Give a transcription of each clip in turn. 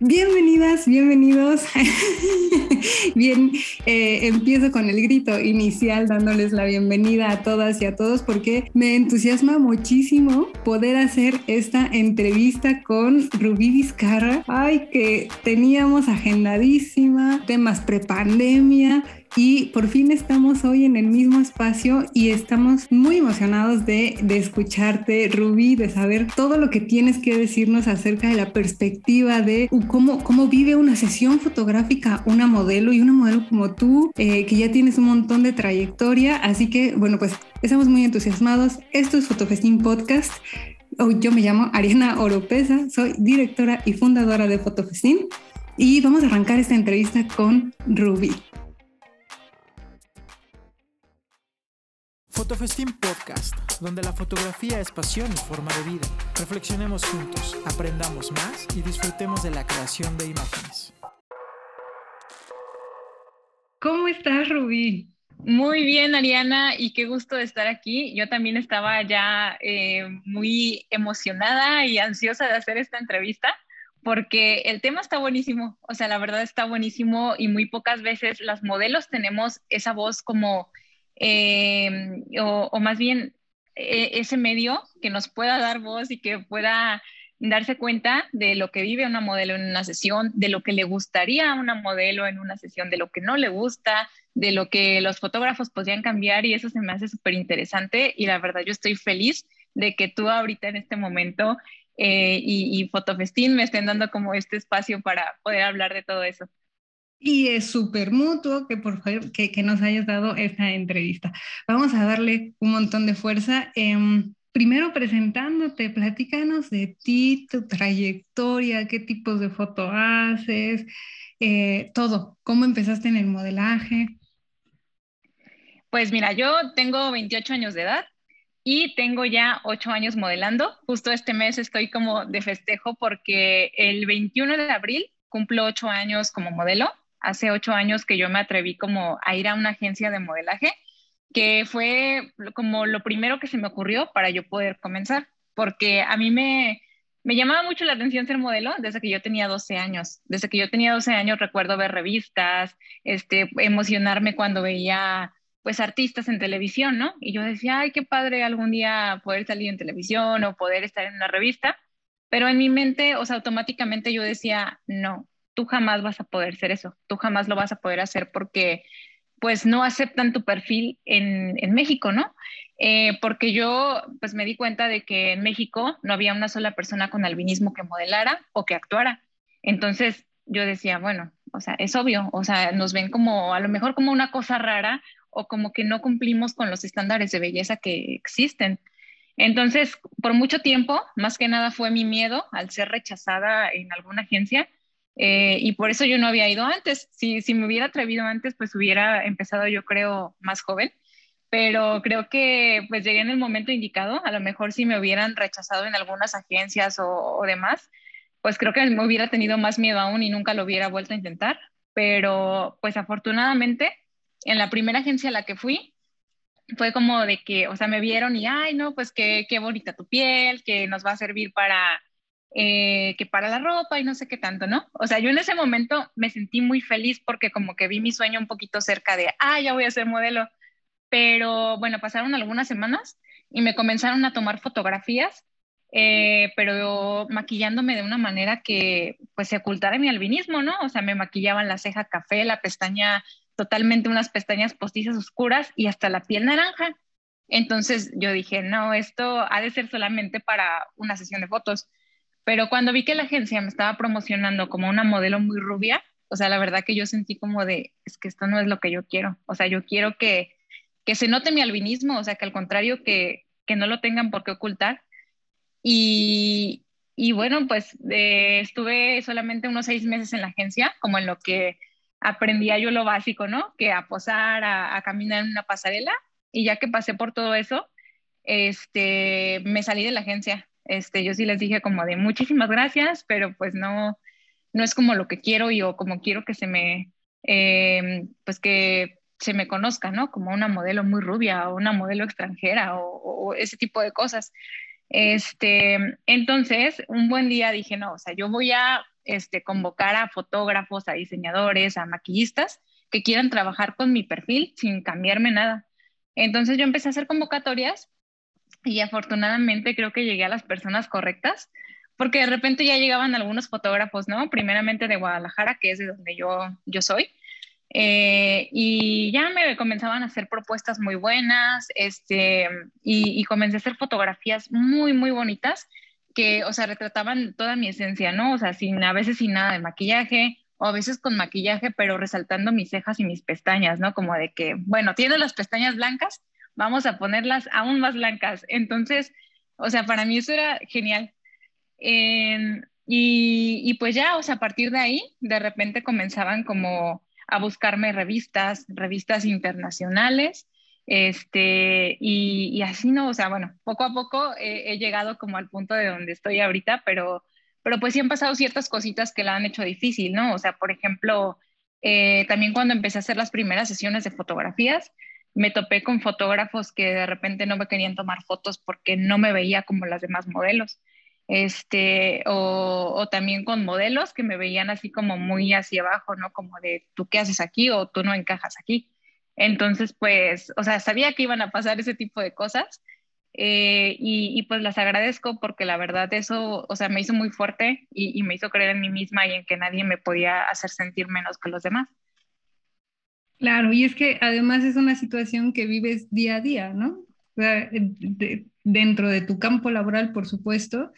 Bienvenidas, bienvenidos. Bien, eh, empiezo con el grito inicial dándoles la bienvenida a todas y a todos porque me entusiasma muchísimo poder hacer esta entrevista con Rubí Vizcarra. Ay, que teníamos agendadísima, temas prepandemia y por fin estamos hoy en el mismo espacio y estamos muy emocionados de, escucharte, Rubí, de saber todo lo que tienes que decirnos acerca de la perspectiva de cómo, cómo vive una sesión fotográfica una modelo y una modelo como tú, eh, que ya tienes un montón de trayectoria. Así que, bueno, pues estamos muy entusiasmados. Esto es Fotofestín Podcast. Yo me llamo Ariana Oropesa, soy directora y fundadora de Fotofestín y vamos a arrancar esta entrevista con Rubí. Fotofestín Podcast, donde la fotografía es pasión y forma de vida. Reflexionemos juntos, aprendamos más y disfrutemos de la creación de imágenes. ¿Cómo estás, Rubí? Muy bien, Ariana, y qué gusto de estar aquí. Yo también estaba ya eh, muy emocionada y ansiosa de hacer esta entrevista porque el tema está buenísimo, o sea, la verdad está buenísimo y muy pocas veces las modelos tenemos esa voz como eh, o, más bien e, ese medio que nos pueda dar voz y que pueda darse cuenta de lo que vive una modelo en una sesión, de lo que le gustaría a una modelo en una sesión, de lo que no le gusta, de lo que los fotógrafos podrían cambiar y eso se me hace súper interesante y la verdad yo estoy feliz de que tú ahorita en este momento eh, y, y Fotofestín me estén dando como este espacio para poder hablar de todo eso y es súper mutuo que por favor que, nos hayas dado esta entrevista. Vamos a darle un montón de fuerza. Em, primero presentándote, platícanos de ti, tu trayectoria, qué tipos de foto haces, eh, todo, cómo empezaste en el modelaje. Pues mira, yo tengo 28 años de edad y tengo ya 8 años modelando. Justo este mes estoy como de festejo porque el 21 de abril cumplo 8 años como modelo hace ocho años que yo me atreví como a ir a una agencia de modelaje, que fue como lo primero que se me ocurrió para yo poder comenzar, porque a mí me, me llamaba mucho la atención ser modelo desde que yo tenía 12 años. Desde que yo tenía 12 años recuerdo ver revistas, este, emocionarme cuando veía pues artistas en televisión, ¿no? Y yo decía, ay, qué padre algún día poder salir en televisión o poder estar en una revista, pero en mi mente, o sea, automáticamente yo decía, no, tú jamás vas a poder ser eso, tú jamás lo vas a poder hacer porque pues no aceptan tu perfil en, México, ¿no? Eh, porque yo pues me di cuenta de que en México no había una sola persona con albinismo que modelara o que actuara. Entonces yo decía, bueno, o sea, es obvio, o sea, nos ven como a lo mejor como una cosa rara o como que no cumplimos con los estándares de belleza que existen. Entonces, por mucho tiempo, más que nada fue mi miedo al ser rechazada en alguna agencia, eh, y por eso yo no había ido antes. Si, si me hubiera atrevido antes, pues hubiera empezado yo creo más joven. Pero creo que pues llegué en el momento indicado. A lo mejor si me hubieran rechazado en algunas agencias o, o demás, pues creo que me hubiera tenido más miedo aún y nunca lo hubiera vuelto a intentar. Pero pues afortunadamente en la primera agencia a la que fui, fue como de que, o sea, me vieron y, ay, no, pues qué, qué bonita tu piel, que nos va a servir para eh, que para la ropa y no sé qué tanto, ¿no? O sea, yo en ese momento me sentí muy feliz porque como que vi mi sueño un poquito cerca de, ah, ya voy a ser modelo. Pero bueno, pasaron algunas semanas y me comenzaron a tomar fotografías, eh, pero maquillándome de una manera que pues se ocultara mi albinismo, ¿no? O sea, me maquillaban la ceja café, la pestaña totalmente unas pestañas postizas oscuras y hasta la piel naranja. Entonces yo dije, no, esto ha de ser solamente para una sesión de fotos. Pero cuando vi que la agencia me estaba promocionando como una modelo muy rubia, o sea, la verdad que yo sentí como de, es que esto no es lo que yo quiero. O sea, yo quiero que, que se note mi albinismo, o sea, que al contrario, que, que no lo tengan por qué ocultar. Y, y bueno, pues eh, estuve solamente unos seis meses en la agencia, como en lo que aprendía yo lo básico, ¿no? Que a posar, a, a caminar en una pasarela. Y ya que pasé por todo eso, este, me salí de la agencia este, yo sí les dije como de muchísimas gracias, pero pues no, no es como lo que quiero y o como quiero que se me, eh, pues que se me conozca, ¿no? Como una modelo muy rubia o una modelo extranjera o, ese tipo de cosas. Este, entonces, un buen día dije, no, o sea, yo voy a este, convocar a fotógrafos, a diseñadores, a maquillistas que quieran trabajar con mi perfil sin cambiarme nada. Entonces yo empecé a hacer convocatorias y afortunadamente creo que llegué a las personas correctas, porque de repente ya llegaban algunos fotógrafos, ¿no? Primeramente de Guadalajara, que es de donde yo, yo soy, eh, y ya me comenzaban a hacer propuestas muy buenas, este, y, y, comencé a hacer fotografías muy, muy bonitas que, o sea, retrataban toda mi esencia, ¿no? O sea, sin, a veces sin nada de maquillaje, o a veces con maquillaje, pero resaltando mis cejas y mis pestañas, ¿no? Como de que, bueno, tiene las pestañas blancas, vamos a ponerlas aún más blancas. Entonces, o sea, para mí eso era genial. y, pues ya, o sea, a partir de ahí, de repente comenzaban como a buscarme revistas, revistas internacionales, este, y, y así no, o sea, bueno, poco a poco he, llegado como al punto de donde estoy ahorita, pero, pero pues sí han pasado ciertas cositas que la han hecho difícil, ¿no? O sea, por ejemplo, eh, también cuando empecé a hacer las primeras sesiones de fotografías, me topé con fotógrafos que de repente no me querían tomar fotos porque no me veía como las demás modelos. Este, o, también con modelos que me veían así como muy hacia abajo, ¿no? Como de, ¿tú qué haces aquí? o tú no encajas aquí. Entonces, pues, o sea, sabía que iban a pasar ese tipo de cosas eh, y, pues las agradezco porque la verdad eso, o sea, me hizo muy fuerte y me hizo creer en mí misma y en que nadie me podía hacer sentir menos que los demás. Claro, y es que además es una situación que vives día a día, ¿no? dentro de tu campo laboral, por supuesto,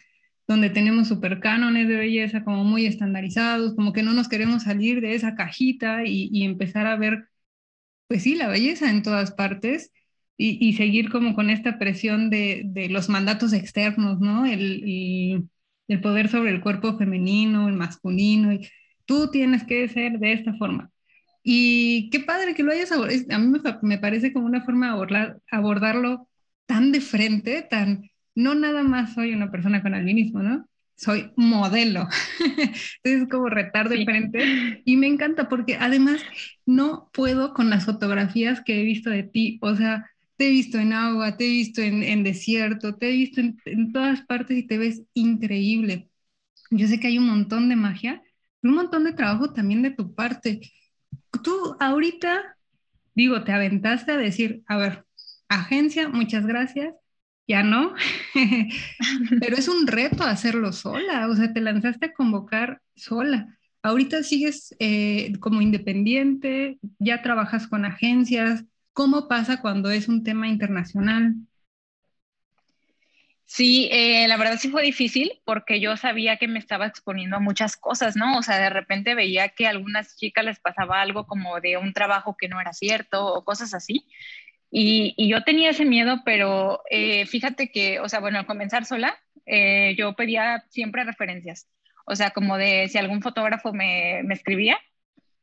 donde tenemos super cánones de belleza como muy estandarizados, como que no nos queremos salir de esa cajita y, y empezar a ver, pues sí, la belleza en todas partes y, y seguir como con esta presión de, de los mandatos externos, ¿no? El, el, el, poder sobre el cuerpo femenino, el masculino, y tú tienes que ser de esta forma y qué padre que lo hayas abordado. A mí me, parece como una forma de abordar, abordarlo tan de frente, tan, no nada más soy una persona con albinismo, ¿no? Soy modelo. Entonces es como retar de frente y me encanta porque además no puedo con las fotografías que he visto de ti, o sea, te he visto en agua, te he visto en, en desierto, te he visto en, en todas partes y te ves increíble. Yo sé que hay un montón de magia, pero un montón de trabajo también de tu parte tú ahorita, digo, te aventaste a decir, a ver, agencia, muchas gracias, ya no, pero es un reto hacerlo sola, o sea, te lanzaste a convocar sola. Ahorita sigues eh, como independiente, ya trabajas con agencias. ¿Cómo pasa cuando es un tema internacional? Sí, eh, la verdad sí fue difícil porque yo sabía que me estaba exponiendo a muchas cosas, ¿no? O sea, de repente veía que a algunas chicas les pasaba algo como de un trabajo que no era cierto o cosas así. Y, yo tenía ese miedo, pero eh, fíjate que, o sea, bueno, al comenzar sola, eh, yo pedía siempre referencias. O sea, como de si algún fotógrafo me, me escribía,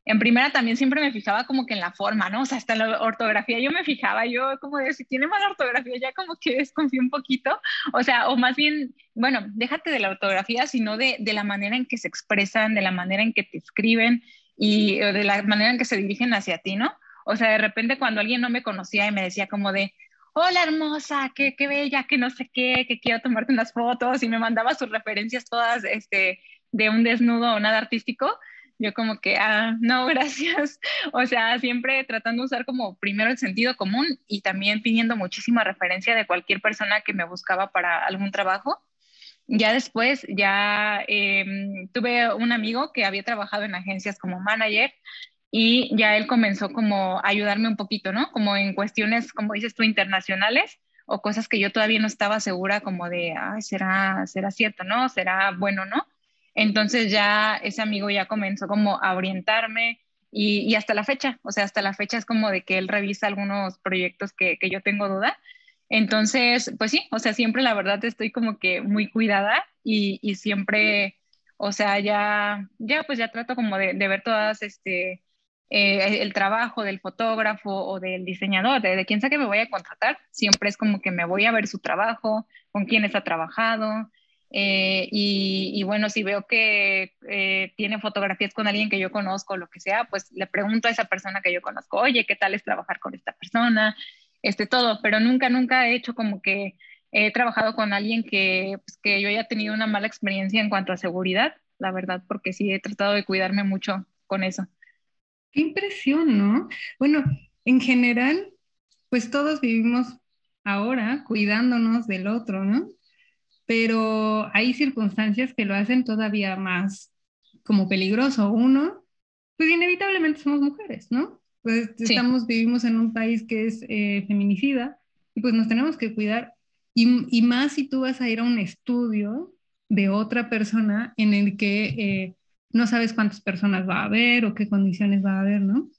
en primera también siempre me fijaba como que en la forma, ¿no? O sea, hasta la ortografía yo me fijaba, yo como de si tiene mala ortografía ya como que desconfío un poquito, o sea, o más bien, bueno, déjate de la ortografía, sino de, de la manera en que se expresan, de la manera en que te escriben y de la manera en que se dirigen hacia ti, ¿no? O sea, de repente cuando alguien no me conocía y me decía como de, hola hermosa, qué, qué bella, que no sé qué, que quiero tomarte unas fotos y me mandaba sus referencias todas este, de un desnudo o nada artístico, yo como que, ah, no, gracias. O sea, siempre tratando de usar como primero el sentido común y también pidiendo muchísima referencia de cualquier persona que me buscaba para algún trabajo. Ya después, ya em, tuve un amigo que había trabajado en agencias como manager y ya él comenzó como a ayudarme un poquito, ¿no? Como en cuestiones, como dices tú, internacionales o cosas que yo todavía no estaba segura como de, ay, ¿será, será cierto, no? ¿Será bueno, no? Entonces ya ese amigo ya comenzó como a orientarme y, hasta la fecha, o sea, hasta la fecha es como de que él revisa algunos proyectos que, yo tengo duda. Entonces, pues sí, o sea, siempre la verdad estoy como que muy cuidada y, siempre, o sea, ya, ya pues ya trato como de, ver todas, este, eh, el trabajo del fotógrafo o del diseñador, de, de, quien sea que me voy a contratar, siempre es como que me voy a ver su trabajo, con quiénes ha trabajado, eh, y, bueno, si veo que eh, tiene fotografías con alguien que yo conozco, lo que sea, pues le pregunto a esa persona que yo conozco, oye, ¿qué tal es trabajar con esta persona? Este todo, pero nunca, nunca he hecho como que he trabajado con alguien que, pues, que yo haya tenido una mala experiencia en cuanto a seguridad. la verdad, porque sí he tratado de cuidarme mucho con eso. Qué impresión, ¿no? Bueno, en general, pues todos vivimos ahora cuidándonos del otro, ¿no? Pero hay circunstancias que lo hacen todavía más como peligroso. Uno, pues inevitablemente somos mujeres, ¿no? Pues estamos, vivimos en un país que es eh, feminicida y pues nos tenemos que cuidar. Y, y, más si tú vas a ir a un estudio de otra persona en el que eh, no sabes cuántas personas va a haber o qué condiciones va a haber, ¿no?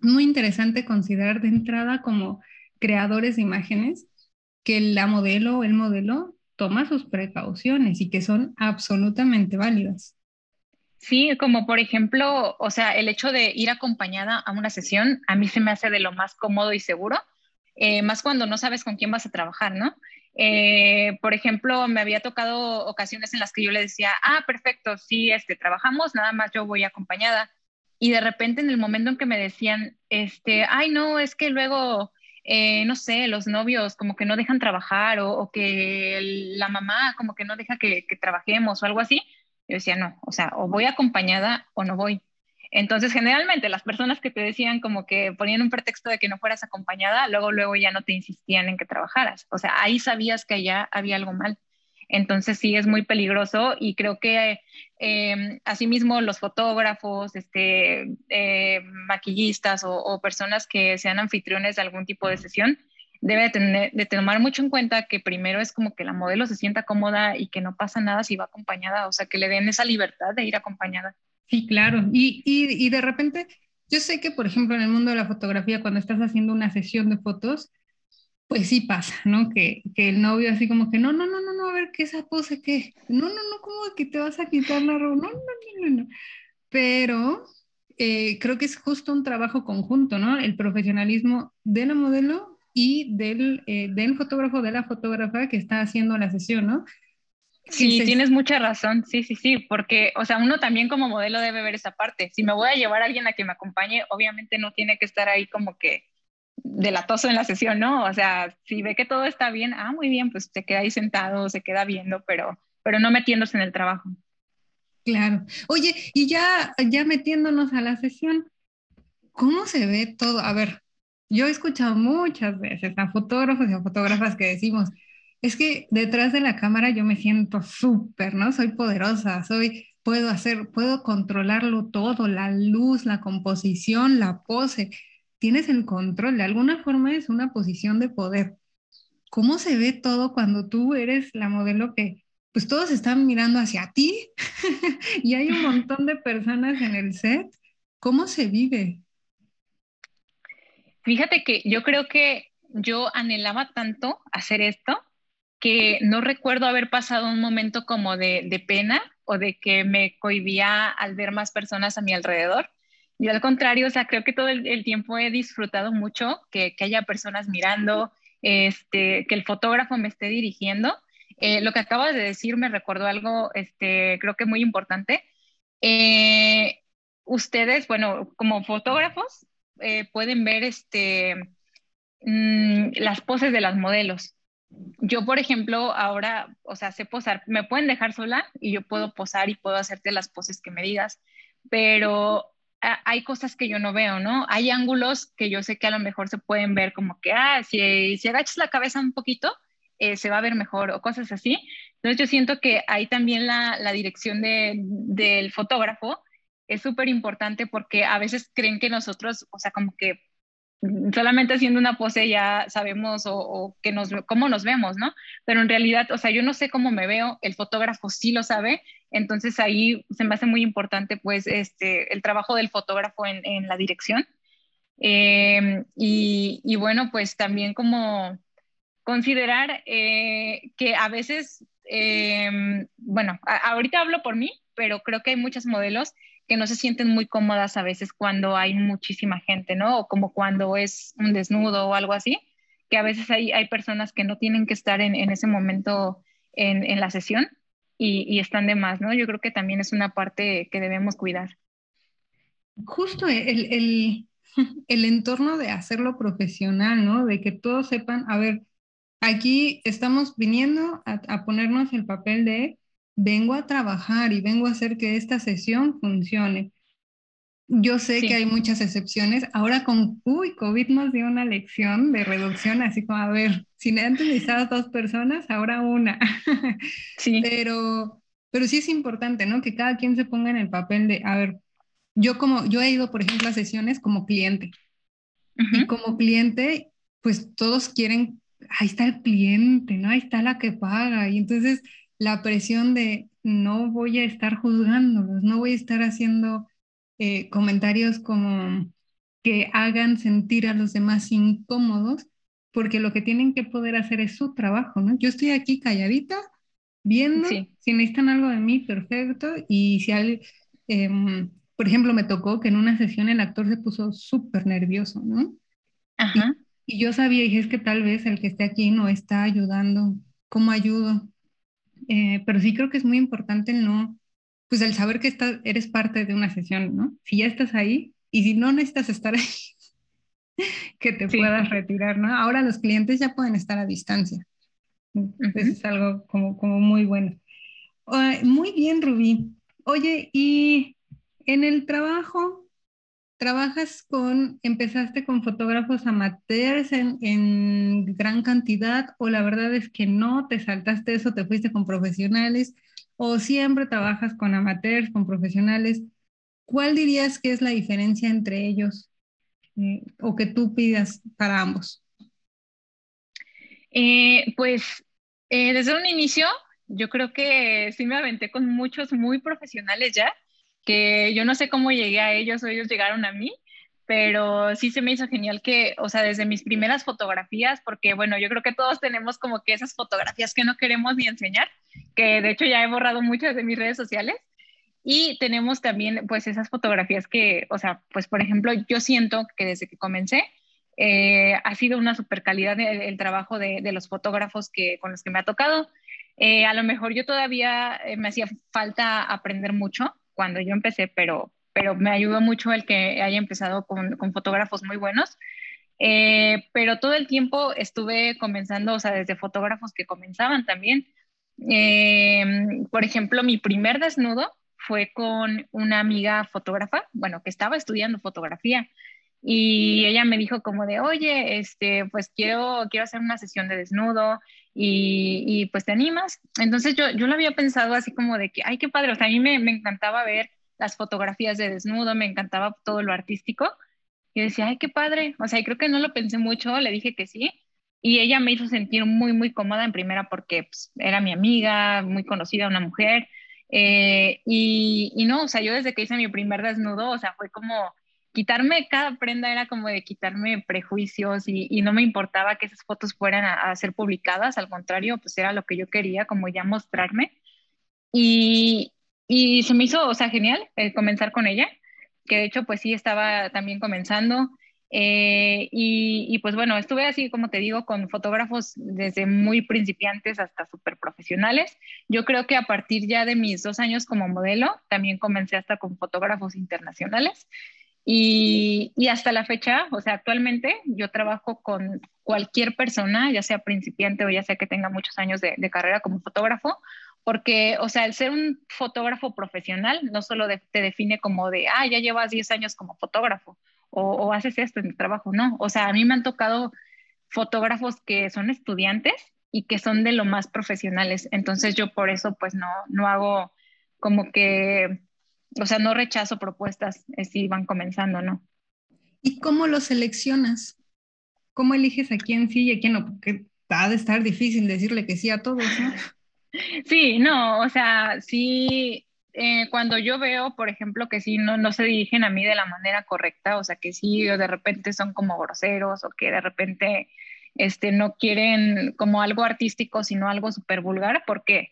Muy interesante considerar de entrada como creadores de imágenes que la modelo o el modelo toma sus precauciones y que son absolutamente válidas. Sí, como por ejemplo, o sea, el hecho de ir acompañada a una sesión, a mí se me hace de lo más cómodo y seguro, eh, más cuando no sabes con quién vas a trabajar, ¿no? Eh, por ejemplo, me había tocado ocasiones en las que yo le decía, ah, perfecto, sí, este, trabajamos, nada más yo voy acompañada. Y de repente en el momento en que me decían, este, ay, no, es que luego, eh, no sé, los novios como que no dejan trabajar o, que la mamá como que no deja que, que trabajemos o algo así, yo decía, no, o sea, o voy acompañada o no voy. Entonces, generalmente las personas que te decían como que ponían un pretexto de que no fueras acompañada, luego, luego ya no te insistían en que trabajaras. O sea, ahí sabías que allá había algo mal. Entonces sí es muy peligroso y creo que eh, asimismo los fotógrafos, este, eh, maquillistas o, personas que sean anfitriones de algún tipo de sesión, debe tener, de tomar mucho en cuenta que primero es como que la modelo se sienta cómoda y que no pasa nada si va acompañada, o sea, que le den esa libertad de ir acompañada. Sí, claro. Y, y, y de repente, yo sé que, por ejemplo, en el mundo de la fotografía, cuando estás haciendo una sesión de fotos, pues sí pasa, ¿no? Que, que, el novio así como que, no, no, no, no, no, a ver, ¿qué esa pose qué? No, no, no, ¿cómo que te vas a quitar la ropa? No, no, no, no, no. Pero eh, creo que es justo un trabajo conjunto, ¿no? El profesionalismo de la modelo y del, eh, del fotógrafo, de la fotógrafa que está haciendo la sesión, ¿no? Sí, tienes mucha razón, sí, sí, sí, porque, o sea, uno también como modelo debe ver esa parte. Si me voy a llevar a alguien a que me acompañe, obviamente no tiene que estar ahí como que delatoso en la sesión, ¿no? O sea, si ve que todo está bien, ah, muy bien, pues se queda ahí sentado, se queda viendo, pero, pero no metiéndose en el trabajo. Claro. Oye, y ya, ya metiéndonos a la sesión, ¿cómo se ve todo? A ver, yo he escuchado muchas veces a fotógrafos y a fotógrafas que decimos, es que detrás de la cámara yo me siento súper, ¿no? Soy poderosa, soy, puedo hacer, puedo controlarlo todo, la luz, la composición, la pose. Tienes el control, de alguna forma es una posición de poder. ¿Cómo se ve todo cuando tú eres la modelo que, pues todos están mirando hacia ti y hay un montón de personas en el set? ¿Cómo se vive? Fíjate que yo creo que yo anhelaba tanto hacer esto que no recuerdo haber pasado un momento como de, pena o de que me cohibía al ver más personas a mi alrededor. Y al contrario, o sea, creo que todo el, tiempo he disfrutado mucho que, haya personas mirando, este, que el fotógrafo me esté dirigiendo. Eh, lo que acabas de decir me recordó algo, este, creo que muy importante. Eh, ustedes, bueno, como fotógrafos, eh, pueden ver este, mm, las poses de las modelos yo, por ejemplo, ahora, o sea, sé posar, me pueden dejar sola y yo puedo posar y puedo hacerte las poses que me digas, pero hay cosas que yo no veo, ¿no? Hay ángulos que yo sé que a lo mejor se pueden ver como que, ah, si, si agachas la cabeza un poquito, eh, se va a ver mejor o cosas así. Entonces yo siento que ahí también la, dirección de, del fotógrafo es súper importante porque a veces creen que nosotros, o sea, como que solamente haciendo una pose ya sabemos o, que nos, cómo nos vemos, ¿no? Pero en realidad, o sea, yo no sé cómo me veo, el fotógrafo sí lo sabe, entonces ahí se me hace muy importante pues este, el trabajo del fotógrafo en, en la dirección. Em, y, y, bueno, pues también como considerar eh, que a veces, em, bueno, ahorita hablo por mí, pero creo que hay muchos modelos que no se sienten muy cómodas a veces cuando hay muchísima gente, ¿no? O como cuando es un desnudo o algo así, que a veces hay, hay personas que no tienen que estar en, en ese momento en, en, la sesión y, y, están de más, ¿no? Yo creo que también es una parte que debemos cuidar. Justo el, el, el entorno de hacerlo profesional, ¿no? De que todos sepan, a ver, aquí estamos viniendo a, a ponernos el papel de vengo a trabajar y vengo a hacer que esta sesión funcione. Yo sé que hay muchas excepciones. Ahora con, uy, COVID nos dio una lección de reducción, así como, a ver, si antes necesitabas dos personas, ahora una. Sí. pero, pero sí es importante, ¿no? Que cada quien se ponga en el papel de, a ver, yo como, yo he ido, por ejemplo, a sesiones como cliente. Y como cliente, pues todos quieren, ahí está el cliente, ¿no? Ahí está la que paga. Y entonces la presión de no voy a estar juzgándolos, no voy a estar haciendo eh, comentarios como que hagan sentir a los demás incómodos, porque lo que tienen que poder hacer es su trabajo, ¿no? Yo estoy aquí calladita, viendo, si necesitan algo de mí, perfecto, y si alguien, em, por ejemplo, me tocó que en una sesión el actor se puso súper nervioso, ¿no? Ajá. Y, yo sabía, dije, es que tal vez el que esté aquí no está ayudando, ¿cómo ayudo? Eh, pero sí creo que es muy importante el no pues el saber que estás, eres parte de una sesión, ¿no? Si ya estás ahí y si no necesitas estar ahí, que te puedas retirar, ¿no? Ahora los clientes ya pueden estar a distancia. Entonces es algo como, como muy bueno. muy bien, Rubí. Oye, y en el trabajo, ¿trabajas con, empezaste con fotógrafos amateurs en, gran cantidad o la verdad es que no, te saltaste eso, te fuiste con profesionales? o siempre trabajas con amateurs, con profesionales? ¿Cuál dirías que es la diferencia entre ellos eh, o que tú pidas para ambos? Eh, pues eh, desde un inicio, yo creo que sí me aventé con muchos muy profesionales ya, que yo no sé cómo llegué a ellos o ellos llegaron a mí, pero sí se me hizo genial que, o sea, desde mis primeras fotografías, porque bueno, yo creo que todos tenemos como que esas fotografías que no queremos ni enseñar, que de hecho ya he borrado muchas de mis redes sociales, y tenemos también pues esas fotografías que, o sea, pues por ejemplo, yo siento que desde que comencé, eh, ha sido una super calidad el, trabajo de, de, los fotógrafos que, con los que me ha tocado. Eh, a lo mejor yo todavía eh, me hacía falta aprender mucho cuando yo empecé, pero pero me ayudó mucho el que haya empezado con, con fotógrafos muy buenos. Eh, pero todo el tiempo estuve comenzando, o sea, desde fotógrafos que comenzaban también. Eh, por ejemplo, mi primer desnudo fue con una amiga fotógrafa, bueno, que estaba estudiando fotografía. Y ella me dijo como de, oye, este, pues quiero, quiero hacer una sesión de desnudo y, y pues te animas. Entonces yo, yo lo había pensado así como de que, ay, qué padre, o sea, a mí me, me encantaba ver las fotografías de desnudo, me encantaba todo lo artístico. Y decía, ay, qué padre. O sea, y creo que no lo pensé mucho, le dije que sí. Y ella me hizo sentir muy, muy cómoda en primera porque pues, era mi amiga, muy conocida, una mujer. Eh, y, y, no, o sea, yo desde que hice mi primer desnudo, o sea, fue como quitarme cada prenda, era como de quitarme prejuicios y, y no me importaba que esas fotos fueran a, a, ser publicadas, al contrario, pues era lo que yo quería, como ya mostrarme. Y, y se me hizo, o sea, genial eh, comenzar con ella, que de hecho, pues sí, estaba también comenzando. Eh, y, y, pues bueno, estuve así, como te digo, con fotógrafos desde muy principiantes hasta súper profesionales. Yo creo que a partir ya de mis dos años como modelo, también comencé hasta con fotógrafos internacionales. Y, y, hasta la fecha, o sea, actualmente yo trabajo con cualquier persona, ya sea principiante o ya sea que tenga muchos años de, de carrera como fotógrafo, porque, o sea, el ser un fotógrafo profesional no solo te define como de, ah, ya llevas 10 años como fotógrafo o, haces esto en el trabajo, no. O sea, a mí me han tocado fotógrafos que son estudiantes y que son de lo más profesionales. Entonces yo por eso pues no, no hago como que, o sea, no rechazo propuestas eh, si van comenzando, ¿no? ¿Y cómo lo seleccionas? ¿Cómo eliges a quién sí y a quién no? Porque ha de estar difícil decirle que sí a todos, ¿no? Sí, no, o sea, sí, eh, cuando yo veo, por ejemplo, que sí no, no se dirigen a mí de la manera correcta, o sea, que sí de repente son como groseros o que de repente este, no quieren como algo artístico, sino algo súper vulgar, porque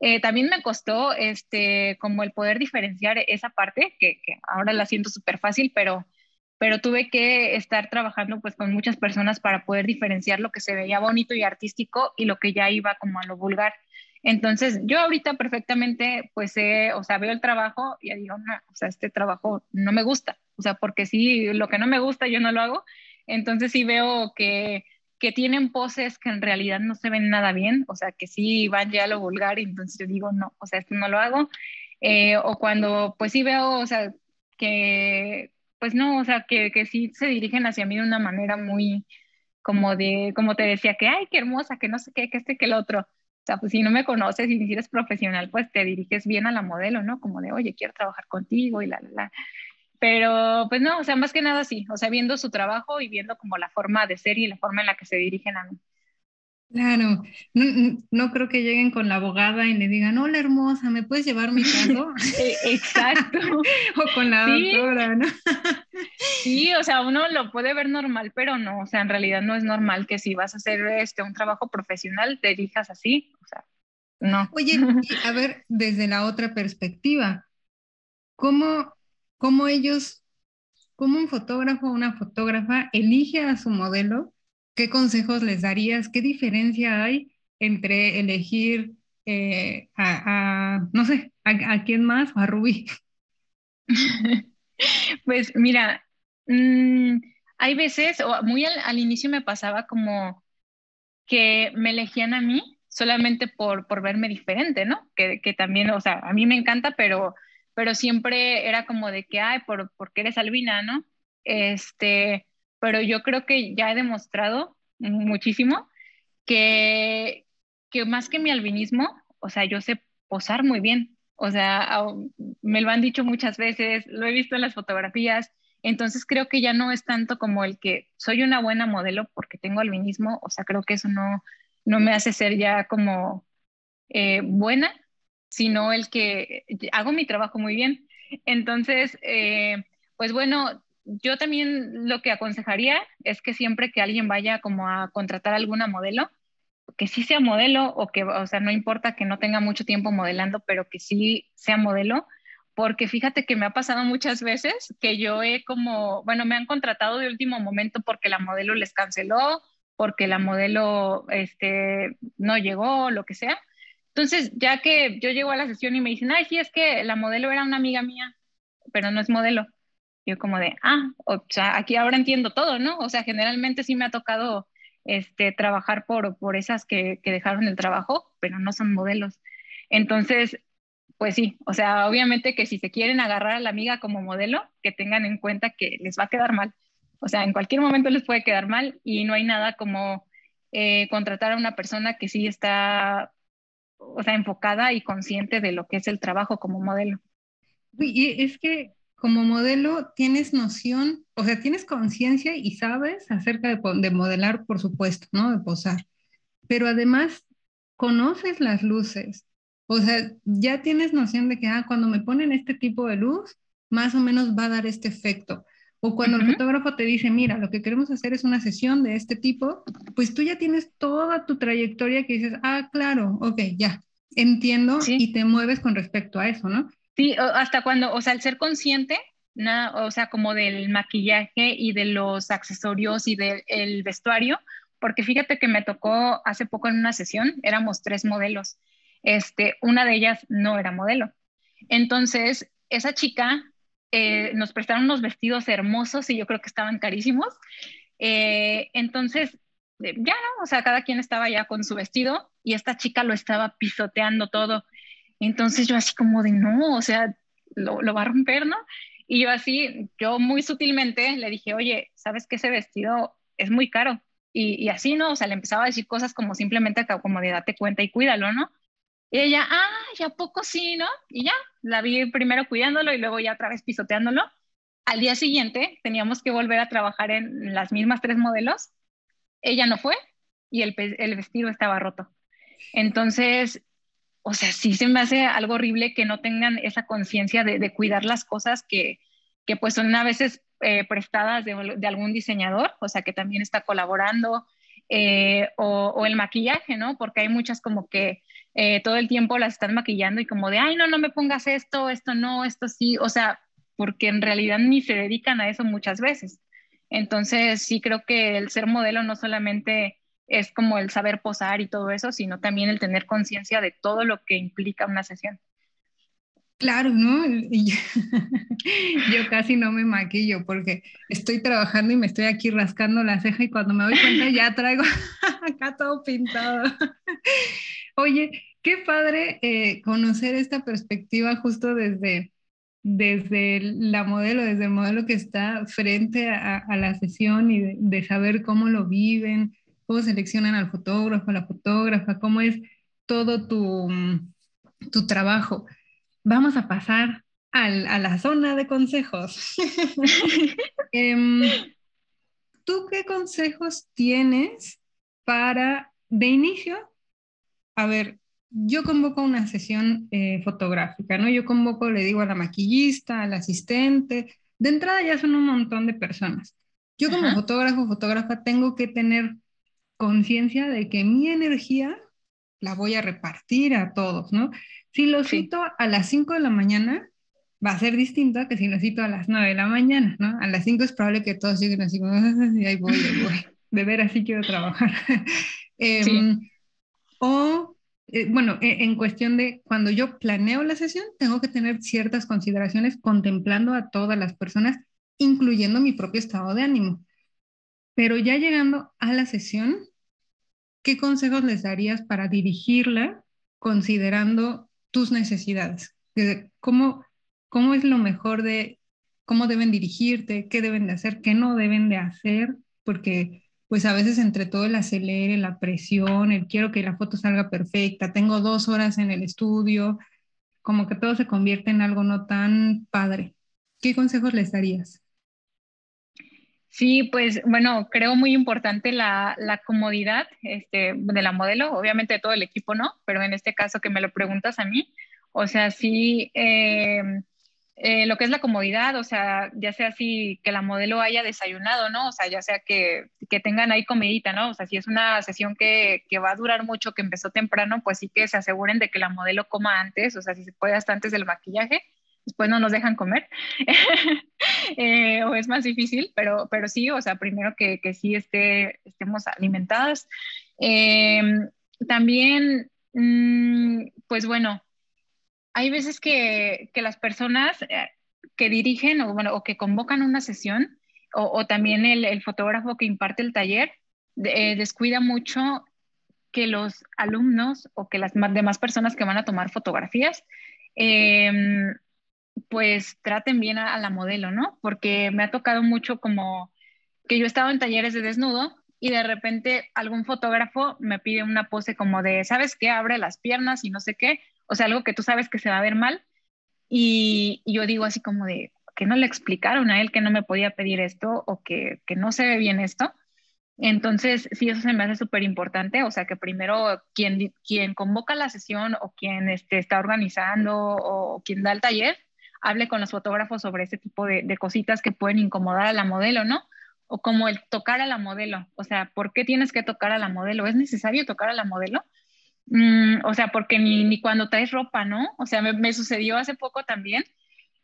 eh, también me costó este, como el poder diferenciar esa parte, que, que ahora la siento súper fácil, pero, pero tuve que estar trabajando pues con muchas personas para poder diferenciar lo que se veía bonito y artístico y lo que ya iba como a lo vulgar. Entonces, yo ahorita perfectamente, pues, o sea, veo el trabajo y digo, no, o sea, este trabajo no me gusta, o sea, porque sí, lo que no me gusta yo no lo hago, entonces sí veo que, que tienen poses que en realidad no se ven nada bien, o sea, que sí van ya a lo vulgar y entonces yo digo, no, o sea, esto no lo hago. Eh, o cuando pues sí veo, o sea, que pues no, o sea, que, que sí se dirigen hacia mí de una manera muy como de, como te decía, que ay, qué hermosa, que no sé qué, que este, que el otro. O sea, pues si no me conoces y si eres profesional, pues te diriges bien a la modelo, ¿no? Como de, oye, quiero trabajar contigo y la, la, la. Pero pues no, o sea, más que nada sí, o sea, viendo su trabajo y viendo como la forma de ser y la forma en la que se dirigen a mí. Claro, no, no, creo que lleguen con la abogada y le digan, hola hermosa, ¿me puedes llevar mi caso? E, exacto. o con la doctora, ¿no? sí, o sea, uno lo puede ver normal, pero no, o sea, en realidad no es normal que si vas a hacer este, un trabajo profesional te dirijas así, o sea, no. Oye, a ver, desde la otra perspectiva, ¿cómo, cómo ellos, cómo un fotógrafo o una fotógrafa elige a su modelo? ¿Qué consejos les darías? ¿Qué diferencia hay entre elegir eh, a, no sé, a, quién más a Rubí? pues mira, mm, hay veces, o muy al, inicio me pasaba como que me elegían a mí solamente por, por verme diferente, ¿no? Que, que, también, o sea, a mí me encanta, pero, pero siempre era como de que, ay, por, porque eres albina, ¿no? Este, pero yo creo que ya he demostrado muchísimo que, que más que mi albinismo, o sea, yo sé posar muy bien. O sea, me lo han dicho muchas veces, lo he visto en las fotografías, entonces creo que ya no es tanto como el que soy una buena modelo porque tengo albinismo, o sea, creo que eso no, no me hace ser ya como eh, buena, sino el que hago mi trabajo muy bien. Entonces, eh, pues bueno, yo también lo que aconsejaría es que siempre que alguien vaya como a contratar alguna modelo, que sí sea modelo o que, o sea, no importa que no tenga mucho tiempo modelando, pero que sí sea modelo, porque fíjate que me ha pasado muchas veces que yo he como, bueno, me han contratado de último momento porque la modelo les canceló, porque la modelo este, no llegó, lo que sea. Entonces, ya que yo llego a la sesión y me dicen, ay, sí, es que la modelo era una amiga mía, pero no es modelo yo como de, ah, o sea, aquí ahora entiendo todo, ¿no? O sea, generalmente sí me ha tocado este, trabajar por, por esas que, que dejaron el trabajo, pero no son modelos. Entonces, pues sí, o sea, obviamente que si se quieren agarrar a la amiga como modelo, que tengan en cuenta que les va a quedar mal. O sea, en cualquier momento les puede quedar mal y no hay nada como eh, contratar a una persona que sí está, o sea, enfocada y consciente de lo que es el trabajo como modelo. Y es que como modelo tienes noción, o sea, tienes conciencia y sabes acerca de, modelar, por supuesto, ¿no? De posar, pero además conoces las luces, o sea, ya tienes noción de que, ah, cuando me ponen este tipo de luz, más o menos va a dar este efecto. O cuando el fotógrafo te dice, mira, lo que queremos hacer es una sesión de este tipo, pues tú ya tienes toda tu trayectoria que dices, ah, claro, ok, ya, entiendo y te mueves con respecto a eso, ¿no? Sí, hasta cuando, o sea, el ser consciente, nada, o sea, como del maquillaje y de los accesorios y del vestuario, porque fíjate que me tocó hace poco en una sesión, éramos tres modelos, este, una de ellas no era modelo. Entonces, esa chica eh, nos prestaron unos vestidos hermosos y yo creo que estaban carísimos. Eh, entonces, eh, ya no, o sea, cada quien estaba ya con su vestido y esta chica lo estaba pisoteando todo entonces yo así como de, no, o sea, lo, lo va a romper, ¿no? Y yo así, yo muy sutilmente le dije, oye, ¿sabes que ese vestido es muy caro? Y, y, así, ¿no? O sea, le empezaba a decir cosas como simplemente como de date cuenta y cuídalo, ¿no? Y ella, ah, ya poco sí, ¿no? Y ya, la vi primero cuidándolo y luego ya otra vez pisoteándolo. Al día siguiente teníamos que volver a trabajar en las mismas tres modelos. Ella no fue y el, vestido estaba roto. Entonces, o sea, sí se me hace algo horrible que no tengan esa conciencia de, cuidar las cosas que, que pues son a veces eh, prestadas de, algún diseñador, o sea, que también está colaborando, eh, o, el maquillaje, ¿no? Porque hay muchas como que eh, todo el tiempo las están maquillando y como de, ay, no, no me pongas esto, esto no, esto sí, o sea, porque en realidad ni se dedican a eso muchas veces. Entonces, sí creo que el ser modelo no solamente es como el saber posar y todo eso, sino también el tener conciencia de todo lo que implica una sesión. Claro, ¿no? yo, casi no me maquillo porque estoy trabajando y me estoy aquí rascando la ceja y cuando me doy cuenta ya traigo acá todo pintado. Oye, qué padre eh, conocer esta perspectiva justo desde, desde la modelo, desde el modelo que está frente a, la sesión y de, saber cómo lo viven, cómo seleccionan al fotógrafo, a la fotógrafa, cómo es todo tu, tu trabajo vamos a pasar a la zona de consejos. Em, ¿Tú qué consejos tienes para, de inicio, a ver, yo convoco una sesión eh, fotográfica, ¿no? Yo convoco, le digo a la maquillista, al asistente, de entrada ya son un montón de personas. Yo como fotógrafo, fotógrafa, tengo que tener conciencia de que mi energía la voy a repartir a todos, ¿no? Si lo cito a las 5 de la mañana, va a ser distinto que si lo cito a las 9 de la mañana, ¿no? A las 5 es probable que todos sigan así ahí voy, ahí voy. De ver así quiero trabajar. Em, o, eh, bueno, e, en cuestión de cuando yo planeo la sesión, tengo que tener ciertas consideraciones contemplando a todas las personas, incluyendo mi propio estado de ánimo. Pero ya llegando a la sesión, ¿qué consejos les darías para dirigirla considerando tus necesidades, cómo, cómo es lo mejor de cómo deben dirigirte, qué deben de hacer, qué no deben de hacer, porque pues a veces entre todo el acelere, la presión, el quiero que la foto salga perfecta, tengo dos horas en el estudio, como que todo se convierte en algo no tan padre. ¿Qué consejos les darías? Sí, pues bueno, creo muy importante la, la, comodidad este, de la modelo, obviamente de todo el equipo no, pero en este caso que me lo preguntas a mí, o sea, sí, eh, eh, lo que es la comodidad, o sea, ya sea así que la modelo haya desayunado, ¿no? O sea, ya sea que, que tengan ahí comidita, ¿no? O sea, si es una sesión que, que, va a durar mucho, que empezó temprano, pues sí que se aseguren de que la modelo coma antes, o sea, si se puede hasta antes del maquillaje después no nos dejan comer, eh, o es más difícil, pero, pero sí, o sea, primero que, que sí esté, estemos alimentadas. Em, también, mm, pues bueno, hay veces que, las personas eh, que dirigen o, bueno, o que convocan una sesión, o, también el, fotógrafo que imparte el taller, eh, descuida mucho que los alumnos o que las demás personas que van a tomar fotografías eh, pues traten bien a, la modelo, ¿no? Porque me ha tocado mucho como que yo he estado en talleres de desnudo y de repente algún fotógrafo me pide una pose como de, ¿sabes qué? Abre las piernas y no sé qué, o sea, algo que tú sabes que se va a ver mal. Y, yo digo así como de, que no le explicaron a él que no me podía pedir esto o que, que no se ve bien esto. Entonces, sí, eso se me hace súper importante, o sea, que primero quien, quien convoca la sesión o quien este, está organizando o quien da el taller, hable con los fotógrafos sobre ese tipo de, cositas que pueden incomodar a la modelo, ¿no? O como el tocar a la modelo, o sea, ¿por qué tienes que tocar a la modelo? ¿Es necesario tocar a la modelo? Mm, o sea, porque ni, ni, cuando traes ropa, ¿no? O sea, me, sucedió hace poco también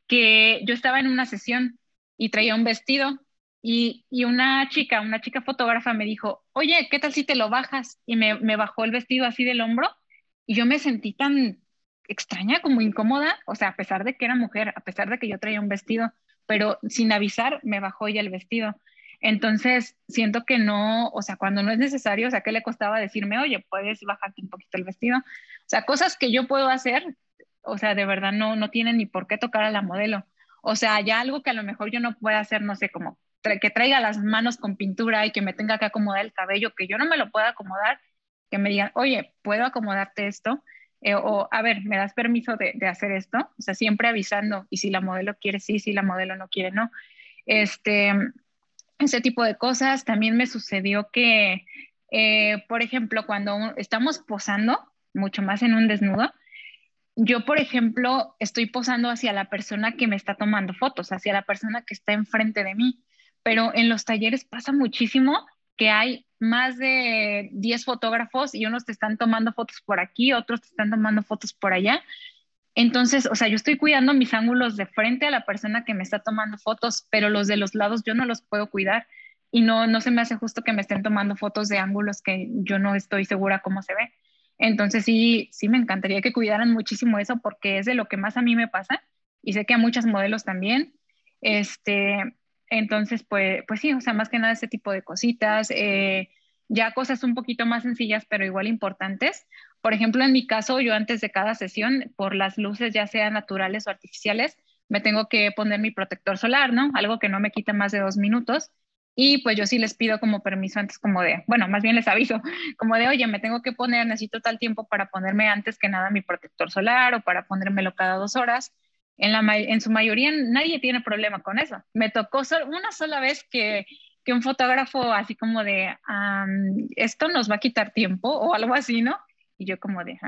que yo estaba en una sesión y traía un vestido y, y, una chica, una chica fotógrafa me dijo, oye, ¿qué tal si te lo bajas? Y me, me bajó el vestido así del hombro y yo me sentí tan, extraña, como incómoda, o sea, a pesar de que era mujer, a pesar de que yo traía un vestido, pero sin avisar me bajó ya el vestido. Entonces, siento que no, o sea, cuando no es necesario, o sea, ¿qué le costaba decirme, oye, puedes bajarte un poquito el vestido? O sea, cosas que yo puedo hacer, o sea, de verdad no, no tienen ni por qué tocar a la modelo. O sea, ya algo que a lo mejor yo no pueda hacer, no sé, como que traiga las manos con pintura y que me tenga que acomodar el cabello, que yo no me lo pueda acomodar, que me digan, oye, ¿puedo acomodarte esto? Eh, o a ver, ¿me das permiso de, hacer esto? O sea, siempre avisando, y si la modelo quiere, sí, si la modelo no quiere, no. Este, ese tipo de cosas. También me sucedió que, eh, por ejemplo, cuando estamos posando, mucho más en un desnudo, yo, por ejemplo, estoy posando hacia la persona que me está tomando fotos, hacia la persona que está enfrente de mí, pero en los talleres pasa muchísimo que hay más de 10 fotógrafos y unos te están tomando fotos por aquí, otros te están tomando fotos por allá. Entonces, o sea, yo estoy cuidando mis ángulos de frente a la persona que me está tomando fotos, pero los de los lados yo no los puedo cuidar y no, no se me hace justo que me estén tomando fotos de ángulos que yo no estoy segura cómo se ve. Entonces sí, sí me encantaría que cuidaran muchísimo eso porque es de lo que más a mí me pasa y sé que a muchos modelos también. Este, entonces, pues, pues sí, o sea, más que nada ese tipo de cositas, eh, ya cosas un poquito más sencillas, pero igual importantes. Por ejemplo, en mi caso, yo antes de cada sesión, por las luces, ya sean naturales o artificiales, me tengo que poner mi protector solar, ¿no? Algo que no me quita más de dos minutos. Y pues yo sí les pido como permiso antes como de, bueno, más bien les aviso, como de, oye, me tengo que poner, necesito tal tiempo para ponerme antes que nada mi protector solar o para ponérmelo cada dos horas. En, la, en su mayoría nadie tiene problema con eso. Me tocó una sola vez que, que un fotógrafo así como de, esto nos va a quitar tiempo o algo así, ¿no? Y yo como de,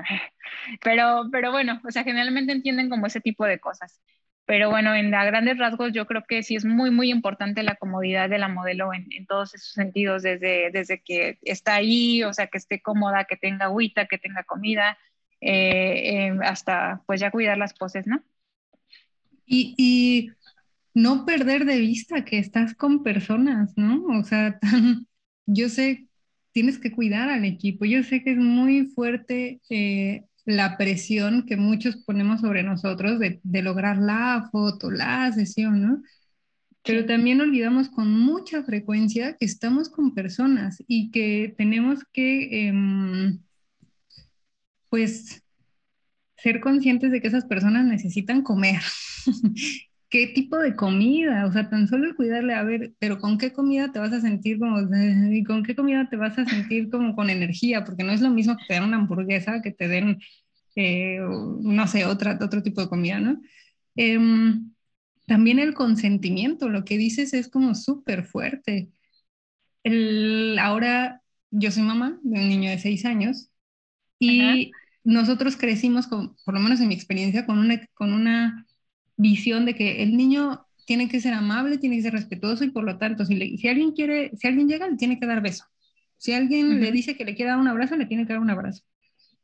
pero, pero bueno, o sea, generalmente entienden como ese tipo de cosas. Pero bueno, en a grandes rasgos yo creo que sí es muy, muy importante la comodidad de la modelo en, todos esos sentidos, desde, desde que está ahí, o sea, que esté cómoda, que tenga agüita, que tenga comida, eh, eh, hasta pues ya cuidar las poses, ¿no? Y, y, no perder de vista que estás con personas, ¿no? O sea, yo sé, tienes que cuidar al equipo, yo sé que es muy fuerte. Eh, la presión que muchos ponemos sobre nosotros de, lograr la foto, la sesión, ¿no? Pero también olvidamos con mucha frecuencia que estamos con personas y que tenemos que, em, pues, ser conscientes de que esas personas necesitan comer. ¿Qué tipo de comida? O sea, tan solo el cuidarle, a ver, pero ¿con qué comida te vas a sentir como, y con qué comida te vas a sentir como con energía? Porque no es lo mismo que te den una hamburguesa, que te den eh, no sé, otra, otro tipo de comida, ¿no? Em, también el consentimiento, lo que dices es como súper fuerte. El, ahora yo soy mamá de un niño de seis años y nosotros crecimos, con, por lo menos en mi experiencia, con una, con una visión de que el niño tiene que ser amable, tiene que ser respetuoso y por lo tanto, si, si alguien quiere, si alguien llega, le tiene que dar beso. Si alguien le dice que le quiere dar un abrazo, le tiene que dar un abrazo.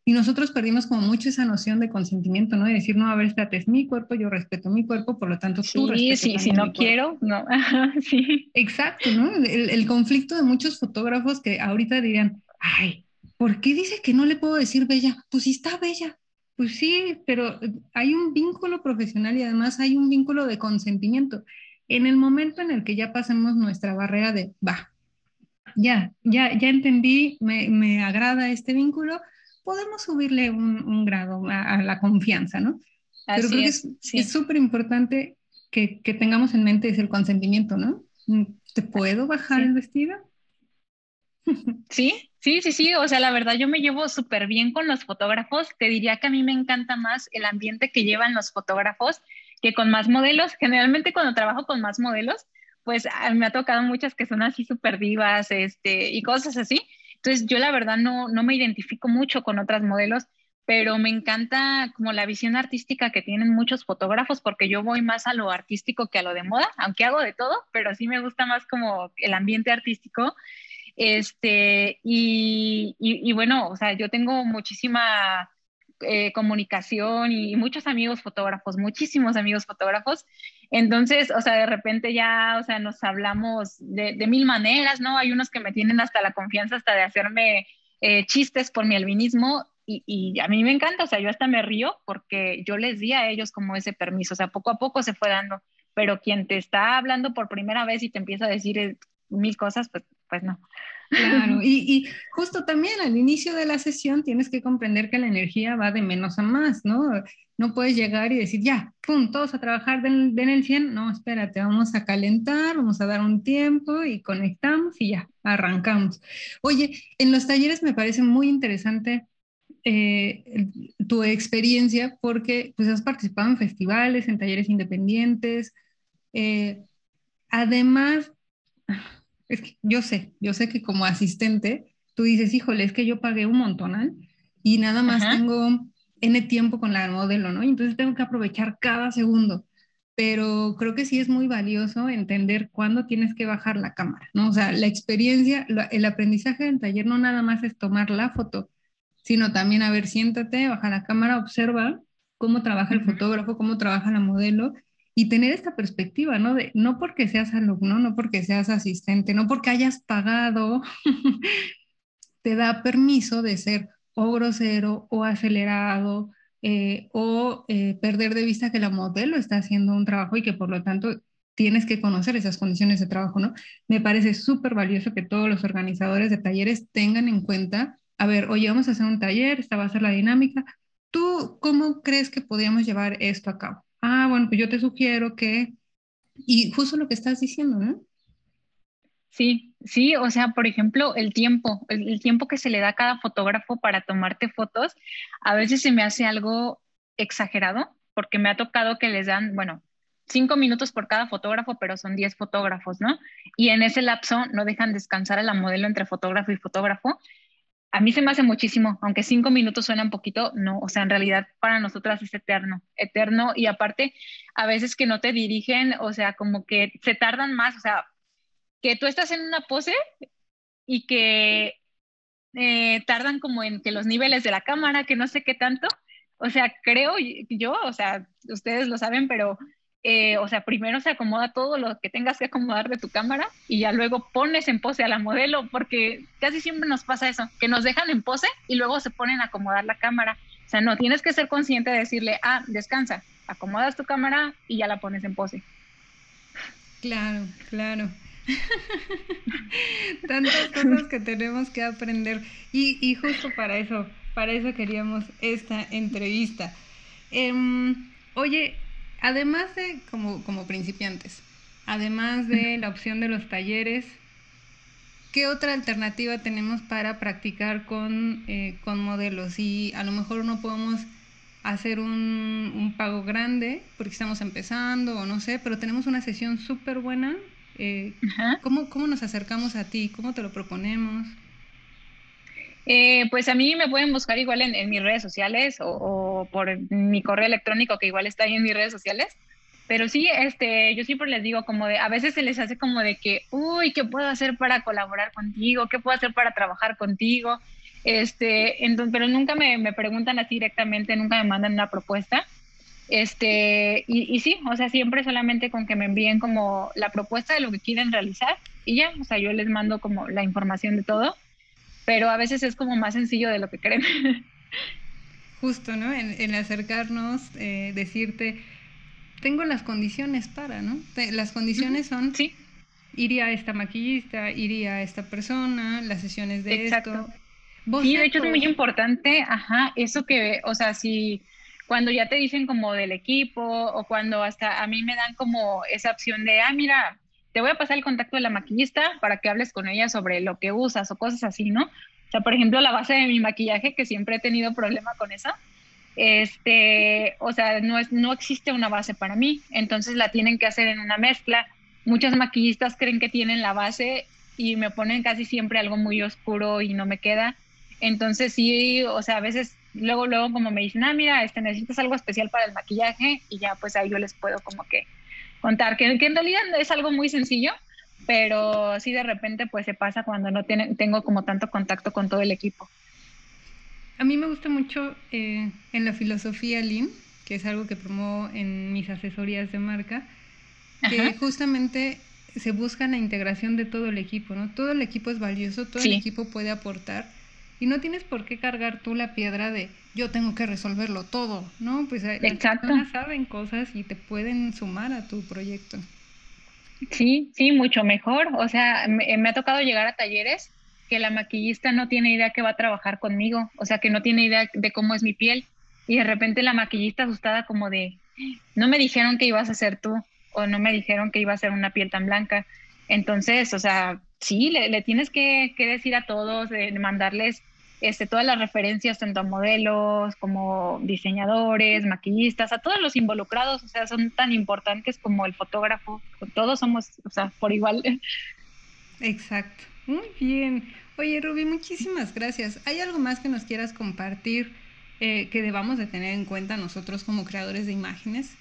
Y nosotros perdimos como mucho esa noción de consentimiento, ¿no? De decir, no, a ver, espérate, es mi cuerpo, yo respeto mi cuerpo, por lo tanto tú Sí, sí, si no quiero, no. sí. Exacto, ¿no? El, el, conflicto de muchos fotógrafos que ahorita dirían, ay, ¿por qué dice que no le puedo decir bella? Pues sí está bella. Pues sí, pero hay un vínculo profesional y además hay un vínculo de consentimiento. En el momento en el que ya pasemos nuestra barrera de, va, ya, ya, ya entendí, me, me agrada este vínculo, podemos subirle un, grado a, la confianza, ¿no? Pero creo es, que es súper importante que, que, tengamos en mente es el consentimiento, ¿no? ¿Te puedo bajar el vestido? Sí, sí, sí, sí. O sea, la verdad yo me llevo súper bien con los fotógrafos. Te diría que a mí me encanta más el ambiente que llevan los fotógrafos que con más modelos. Generalmente cuando trabajo con más modelos, pues ah, me ha tocado muchas que son así súper divas este, y cosas así. Entonces, yo la verdad no, no me identifico mucho con otras modelos, pero me encanta como la visión artística que tienen muchos fotógrafos, porque yo voy más a lo artístico que a lo de moda, aunque hago de todo, pero sí me gusta más como el ambiente artístico. Este, y, y bueno, o sea, yo tengo muchísima eh, comunicación y muchos amigos fotógrafos, muchísimos amigos fotógrafos. Entonces, o sea, de repente ya, o sea, nos hablamos de, mil maneras, ¿no? Hay unos que me tienen hasta la confianza, hasta de hacerme eh, chistes por mi albinismo y, y, a mí me encanta, o sea, yo hasta me río porque yo les di a ellos como ese permiso, o sea, poco a poco se fue dando, pero quien te está hablando por primera vez y te empieza a decir eh, mil cosas, pues, pues no. Claro, y, justo también al inicio de la sesión tienes que comprender que la energía va de menos a más, ¿no? No puedes llegar y decir, ya, pum, todos a trabajar den, el 100. No, espérate, vamos a calentar, vamos a dar un tiempo y conectamos y ya, arrancamos. Oye, en los talleres me parece muy interesante eh, tu experiencia porque pues has participado en festivales, en talleres independientes. Eh, además, es que yo sé, yo sé que como asistente, tú dices, híjole, es que yo pagué un montón y nada más tengo N tiempo con la modelo, ¿no? Y entonces tengo que aprovechar cada segundo. Pero creo que sí es muy valioso entender cuándo tienes que bajar la cámara, ¿no? O sea, la experiencia, el aprendizaje del taller no nada más es tomar la foto, sino también, a ver, siéntate, baja la cámara, observa cómo trabaja el fotógrafo, cómo trabaja la modelo y tener esta perspectiva, ¿no? De no porque seas alumno, no porque seas asistente, no porque hayas pagado, te da permiso de ser o grosero o acelerado eh, o eh, perder de vista que la modelo está haciendo un trabajo y que por lo tanto tienes que conocer esas condiciones de trabajo, ¿no? Me parece súper valioso que todos los organizadores de talleres tengan en cuenta, a ver, oye, vamos a hacer un taller, esta va a ser la dinámica. ¿Tú cómo crees que podríamos llevar esto a cabo? Ah, bueno, pues yo te sugiero que, y justo lo que estás diciendo, ¿no? Sí, sí, o sea, por ejemplo, el tiempo, el, tiempo que se le da a cada fotógrafo para tomarte fotos, a veces se me hace algo exagerado, porque me ha tocado que les dan, bueno, cinco minutos por cada fotógrafo, pero son diez fotógrafos, ¿no? Y en ese lapso no dejan descansar a la modelo entre fotógrafo y fotógrafo. A mí se me hace muchísimo, aunque cinco minutos suena un poquito, no, o sea, en realidad para nosotras es eterno, eterno, y aparte, a veces que no te dirigen, o sea, como que se tardan más, o sea, que tú estás en una pose y que eh, tardan como en que los niveles de la cámara, que no sé qué tanto. O sea, creo yo, o sea, ustedes lo saben, pero, eh, o sea, primero se acomoda todo lo que tengas que acomodar de tu cámara y ya luego pones en pose a la modelo, porque casi siempre nos pasa eso, que nos dejan en pose y luego se ponen a acomodar la cámara. O sea, no, tienes que ser consciente de decirle, ah, descansa, acomodas tu cámara y ya la pones en pose. Claro, claro. Tantas cosas que tenemos que aprender. Y, justo para eso, para eso queríamos esta entrevista. Em, oye, además de como, como principiantes, además de la opción de los talleres, ¿qué otra alternativa tenemos para practicar con, eh, con modelos? Y a lo mejor no podemos hacer un, un, pago grande porque estamos empezando o no sé, pero tenemos una sesión súper buena eh, ¿cómo, ¿cómo, nos acercamos a ti? ¿Cómo te lo proponemos? Eh, pues a mí me pueden buscar igual en, mis redes sociales o, por mi correo electrónico que igual está ahí en mis redes sociales. Pero sí, este, yo siempre les digo como de, a veces se les hace como de que, uy, ¿qué puedo hacer para colaborar contigo? ¿Qué puedo hacer para trabajar contigo? Este, entonces, pero nunca me, me preguntan así directamente, nunca me mandan una propuesta. Este, y, sí, o sea, siempre solamente con que me envíen como la propuesta de lo que quieren realizar y ya, o sea, yo les mando como la información de todo, pero a veces es como más sencillo de lo que creen. Justo, ¿no? En, acercarnos, eh, decirte, tengo las condiciones para, ¿no? Las condiciones son, sí. iría a esta maquillista, iría a esta persona, las sesiones de Exacto. esto. Sí, de hecho es muy importante, ajá, eso que, o sea, si cuando ya te dicen como del equipo o cuando hasta a mí me dan como esa opción de, ah, mira, te voy a pasar el contacto de la maquillista para que hables con ella sobre lo que usas o cosas así, ¿no? O sea, por ejemplo, la base de mi maquillaje, que siempre he tenido problema con esa, este, o sea, no, es, no existe una base para mí, entonces la tienen que hacer en una mezcla. Muchas maquillistas creen que tienen la base y me ponen casi siempre algo muy oscuro y no me queda. Entonces sí, o sea, a veces luego, luego como me dicen, ah, mira, este, necesitas algo especial para el maquillaje y ya pues ahí yo les puedo como que contar, que, que en realidad es algo muy sencillo, pero sí de repente pues se pasa cuando no tiene, tengo como tanto contacto con todo el equipo. A mí me gusta mucho eh, en la filosofía Lean, que es algo que promuevo en mis asesorías de marca, que justamente se busca la integración de todo el equipo, ¿no? Todo el equipo es valioso, todo el equipo puede aportar y no tienes por qué cargar tú la piedra de yo tengo que resolverlo todo, ¿no? Pues eh, las personas saben cosas y te pueden sumar a tu proyecto. Sí, sí, mucho mejor. O sea, me, ha tocado llegar a talleres que la maquillista no tiene idea que va a trabajar conmigo, o sea, que no tiene idea de cómo es mi piel. Y de repente la maquillista asustada como de, no me dijeron que ibas a ser tú, o no me dijeron que iba a ser una piel tan blanca. Entonces, o sea, sí, le, tienes que, que, decir a todos, de mandarles este, todas las referencias tanto a modelos como diseñadores, maquillistas, a todos los involucrados, o sea, son tan importantes como el fotógrafo, todos somos, o sea, por igual. Exacto, muy bien. Oye, Ruby, muchísimas gracias. ¿Hay algo más que nos quieras compartir eh, que debamos de tener en cuenta nosotros como creadores de imágenes?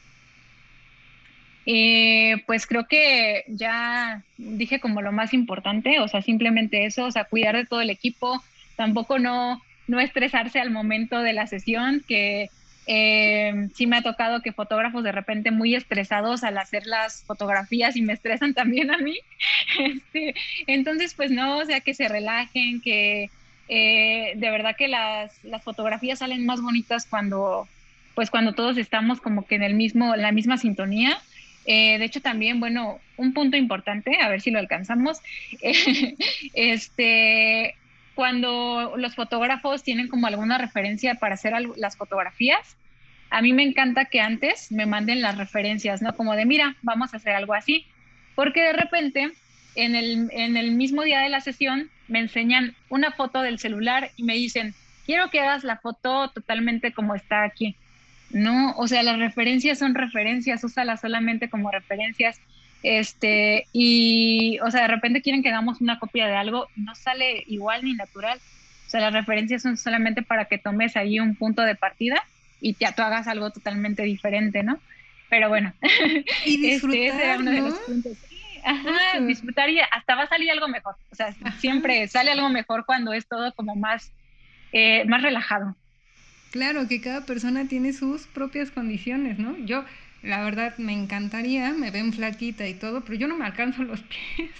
Eh, pues creo que ya dije como lo más importante, o sea, simplemente eso, o sea, cuidar de todo el equipo, tampoco no, no estresarse al momento de la sesión, que eh, sí me ha tocado que fotógrafos de repente muy estresados al hacer las fotografías y me estresan también a mí. Este, entonces, pues no, o sea, que se relajen, que Eh, de verdad que las, las, fotografías salen más bonitas cuando, pues cuando todos estamos como que en el mismo, la misma sintonía. Eh, de hecho, también, bueno, un punto importante, a ver si lo alcanzamos, este, cuando los fotógrafos tienen como alguna referencia para hacer las fotografías, a mí me encanta que antes me manden las referencias, ¿no? Como de, mira, vamos a hacer algo así, porque de repente en el, en el mismo día de la sesión me enseñan una foto del celular y me dicen, quiero que hagas la foto totalmente como está aquí. No, o sea, las referencias son referencias, úsalas solamente como referencias. Este, y, o sea, de repente quieren que hagamos una copia de algo y no sale igual ni natural. O sea, las referencias son solamente para que tomes ahí un punto de partida y te, tú hagas algo totalmente diferente, ¿no? Pero bueno, y disfrutar, este, uno de los puntos. ajá, disfrutar y hasta va a salir algo mejor. O sea, siempre sale algo mejor cuando es todo como más, eh, más relajado. Claro, que cada persona tiene sus propias condiciones, ¿no? Yo, la verdad, me encantaría, me ven flaquita y todo, pero yo no me alcanzo los pies.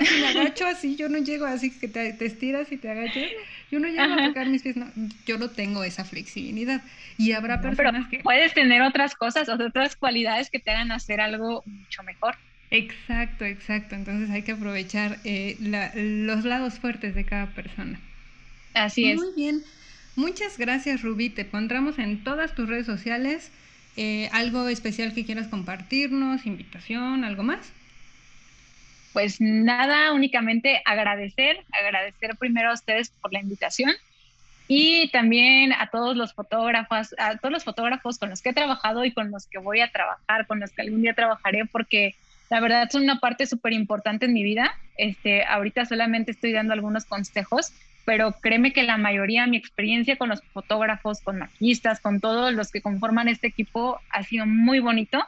me agacho así, yo no llego así que te, estiras y te agachas. Yo no llego a tocar mis pies, no, yo no tengo esa flexibilidad. Y habrá personas que... Puedes tener otras cosas, otras cualidades que te hagan hacer algo mucho mejor. Exacto, exacto. Entonces hay que aprovechar eh, los lados fuertes de cada persona. Así es. Muy bien. Muchas gracias, Rubí. Te encontramos en todas tus redes sociales. Eh, ¿Algo especial que quieras compartirnos? ¿Invitación? ¿Algo más? Pues nada, únicamente agradecer, agradecer primero a ustedes por la invitación y también a todos los fotógrafos, a todos los fotógrafos con los que he trabajado y con los que voy a trabajar, con los que algún día trabajaré, porque la verdad son una parte súper importante en mi vida. Este, ahorita solamente estoy dando algunos consejos, pero créeme que la mayoría, mi experiencia con los fotógrafos, con maquillistas, con todos los que conforman este equipo ha sido muy bonito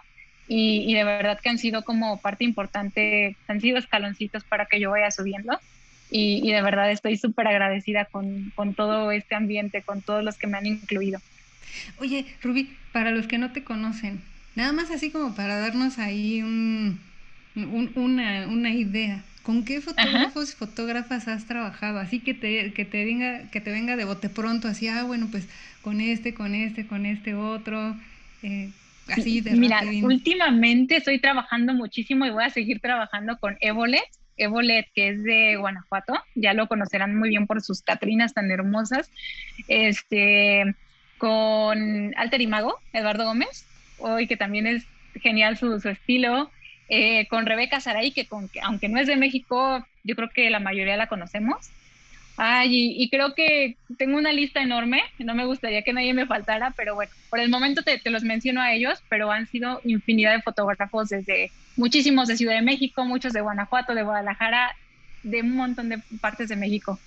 y, de verdad que han sido como parte importante, han sido escaloncitos para que yo vaya subiendo y, de verdad estoy súper agradecida con, con todo este ambiente, con todos los que me han incluido. Oye, Rubí, para los que no te conocen, nada más así como para darnos ahí un, una, una idea. ¿Con qué fotógrafos y fotógrafas has trabajado? Así que te, que te venga, que te venga de bote pronto, así, ah, bueno, pues con este, con este, con este otro. Eh, así de Mira, últimamente estoy trabajando muchísimo y voy a seguir trabajando con Evolet. Evolet, que es de Guanajuato, ya lo conocerán muy bien por sus Catrinas tan hermosas. Este, con Alter y Mago, Eduardo Gómez, hoy que también es genial su, su estilo. Eh, con Rebeca Saray, que con, aunque no es de México, yo creo que la mayoría la conocemos. Ay, y, creo que tengo una lista enorme, no me gustaría que nadie me faltara, pero bueno, por el momento te, los menciono a ellos, pero han sido infinidad de fotógrafos desde muchísimos de Ciudad de México, muchos de Guanajuato, de Guadalajara, de un montón de partes de México.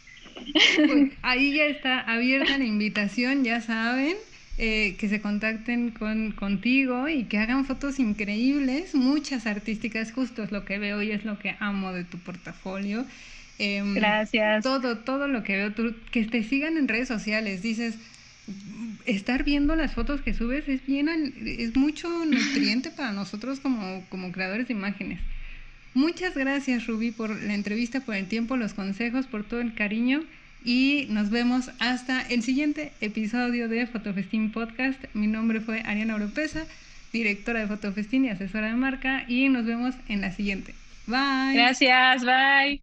Pues, ahí ya está abierta la invitación, ya saben. Eh, que se contacten con, contigo y que hagan fotos increíbles, muchas artísticas, justo es lo que veo y es lo que amo de tu portafolio. Em, Gracias. Todo, todo lo que veo, que te sigan en redes sociales, dices, estar viendo las fotos que subes es bien, es mucho nutriente para nosotros como, como creadores de imágenes. Muchas gracias Rubí por la entrevista, por el tiempo, los consejos, por todo el cariño y nos vemos hasta el siguiente episodio de Fotofestín Podcast. Mi nombre fue Ariana Oropesa, directora de Fotofestín y asesora de marca y nos vemos en la siguiente. Bye. Gracias, bye.